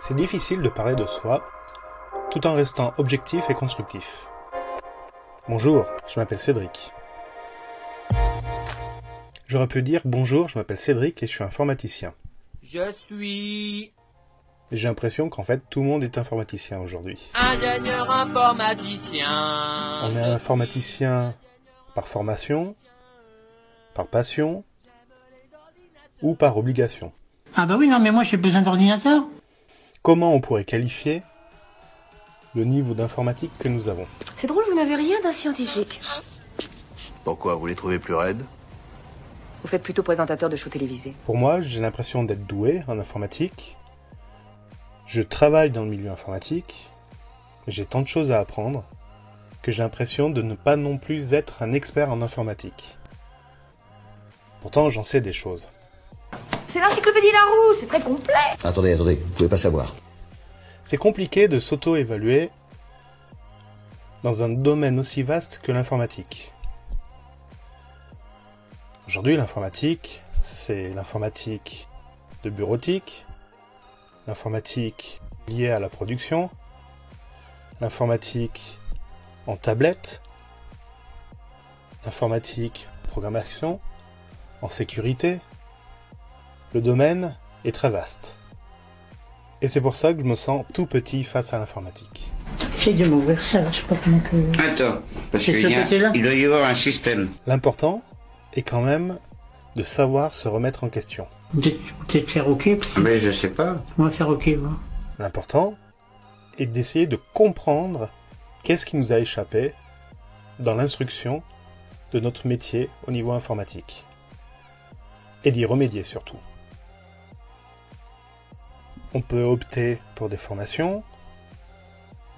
C'est difficile de parler de soi tout en restant objectif et constructif. Bonjour, je m'appelle Cédric. J'aurais pu dire bonjour, je m'appelle Cédric et je suis informaticien. Je suis J'ai l'impression qu'en fait tout le monde est informaticien aujourd'hui. ingénieur informaticien. On est informaticien par formation, par passion ou par obligation. Ah bah oui, non, mais moi j'ai besoin d'ordinateur. Comment on pourrait qualifier le niveau d'informatique que nous avons C'est drôle, vous n'avez rien d'un scientifique. Pourquoi Vous les trouvez plus raides? Vous faites plutôt présentateur de show télévisé. Pour moi, j'ai l'impression d'être doué en informatique. Je travaille dans le milieu informatique. J'ai tant de choses à apprendre que j'ai l'impression de ne pas non plus être un expert en informatique. Pourtant, j'en sais des choses. C'est l'encyclopédie Larousse, c'est très complet. Attendez, attendez, vous pouvez pas savoir. C'est compliqué de s'auto-évaluer dans un domaine aussi vaste que l'informatique. Aujourd'hui, l'informatique, c'est l'informatique de bureautique, l'informatique liée à la production, l'informatique en tablette, l'informatique en programmation, en sécurité. Le domaine est très vaste. Et c'est pour ça que je me sens tout petit face à l'informatique. J'essaie de m'ouvrir ça, je sais pas comment que... Attends, parce qu'il il doit y avoir un système. L'important est quand même de savoir se remettre en question. Peut-être faire OK, Mais je sais pas. on va faire OK, moi. L'important est d'essayer de comprendre qu'est-ce qui nous a échappé dans l'instruction de notre métier au niveau informatique. Et d'y remédier surtout. On peut opter pour des formations,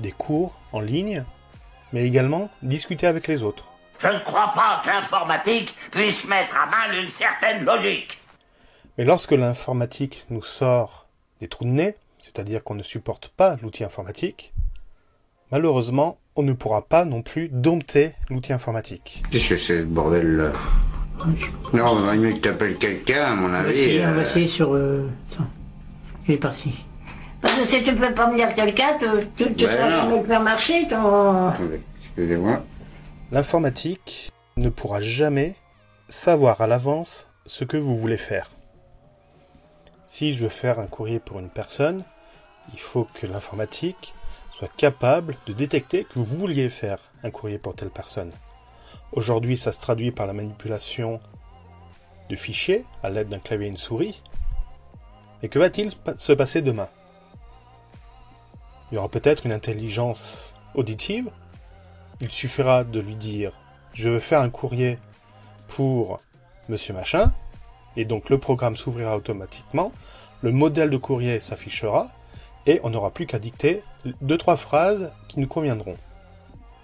des cours en ligne, mais également discuter avec les autres. Je ne crois pas que l'informatique puisse mettre à mal une certaine logique. Mais lorsque l'informatique nous sort des trous de nez, c'est-à-dire qu'on ne supporte pas l'outil informatique, malheureusement, on ne pourra pas non plus dompter l'outil informatique. Qu'est-ce que c'est ce bordel-là Non, il vaut mieux que t'appelles quelqu'un, à mon On va avis. on va euh, essayer sur... Euh... Attends. Il est parti. Parce que si tu peux pas me dire quelqu'un, tu, feras non. jamais faire marcher ton... attendez, Excusez-moi. L'informatique ne pourra jamais savoir à l'avance ce que vous voulez faire. Si je veux faire un courrier pour une personne, il faut que l'informatique soit capable de détecter que vous vouliez faire un courrier pour telle personne. Aujourd'hui, ça se traduit par la manipulation de fichiers à l'aide d'un clavier et une souris. Et que va-t-il se passer demain? Il y aura peut-être une intelligence auditive. Il suffira de lui dire je veux faire un courrier pour monsieur machin, et donc le programme s'ouvrira automatiquement, le modèle de courrier s'affichera, et on n'aura plus qu'à dicter deux trois phrases qui nous conviendront.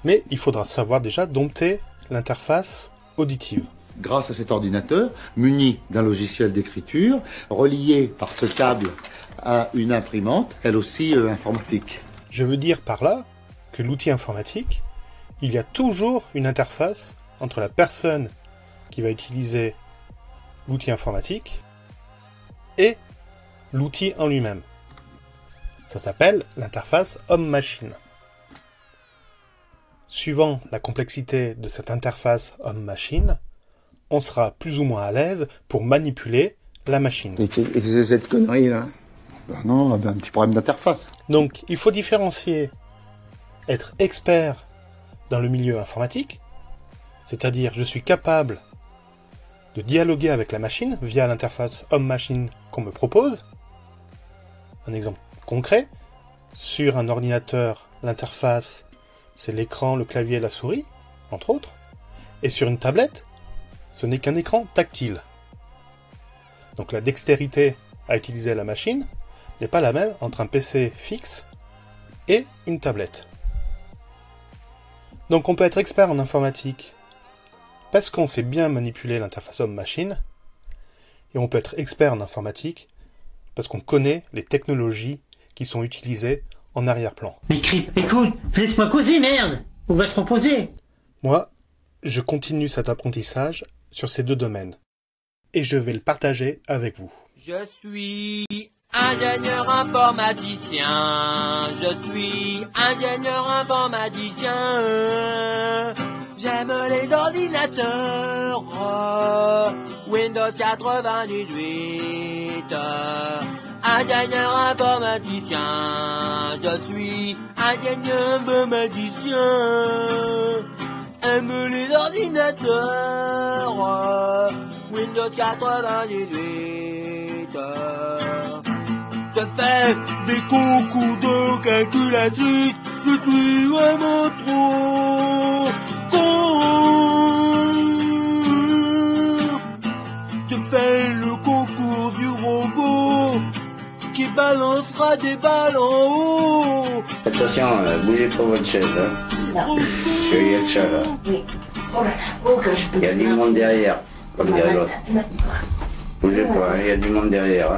Mais il faudra savoir déjà dompter l'interface auditive. Grâce à cet ordinateur, muni d'un logiciel d'écriture, relié par ce câble à une imprimante, elle aussi euh, informatique. Je veux dire par là que l'outil informatique, il y a toujours une interface entre la personne qui va utiliser l'outil informatique et l'outil en lui-même. Ça s'appelle l'interface homme-machine. Suivant la complexité de cette interface homme-machine, on sera plus ou moins à l'aise pour manipuler la machine. Et cette connerie là Ben non, ben, un petit problème d'interface. Donc, il faut différencier être expert dans le milieu informatique, c'est-à-dire je suis capable de dialoguer avec la machine via l'interface homme-machine qu'on me propose. Un exemple concret, sur un ordinateur, l'interface, c'est l'écran, le clavier et la souris, entre autres, et sur une tablette, ce n'est qu'un écran tactile. Donc la dextérité à utiliser la machine n'est pas la même entre un PC fixe et une tablette. Donc on peut être expert en informatique parce qu'on sait bien manipuler l'interface homme-machine, et on peut être expert en informatique parce qu'on connaît les technologies qui sont utilisées en arrière-plan. Mais écoute, laisse-moi causer, merde On va te reposer. Moi, je continue cet apprentissage sur ces deux domaines, et je vais le partager avec vous. Je suis Ingénieur informaticien, je suis ingénieur informaticien. J'aime les ordinateurs, euh, Windows 98. euh, Ingénieur informaticien, je suis ingénieur informaticien. Aime les ordinateurs, euh, Windows 98. euh. Je fais des concours de calculatrice, je suis vraiment trop con. Je fais le concours du robot qui balancera des balles en haut. Attention, euh, bougez pas votre chaise, hein. Qu'il y a Il y a du monde derrière, comme dirait l'autre. Bougez pas, hein, il y a du monde derrière. hein.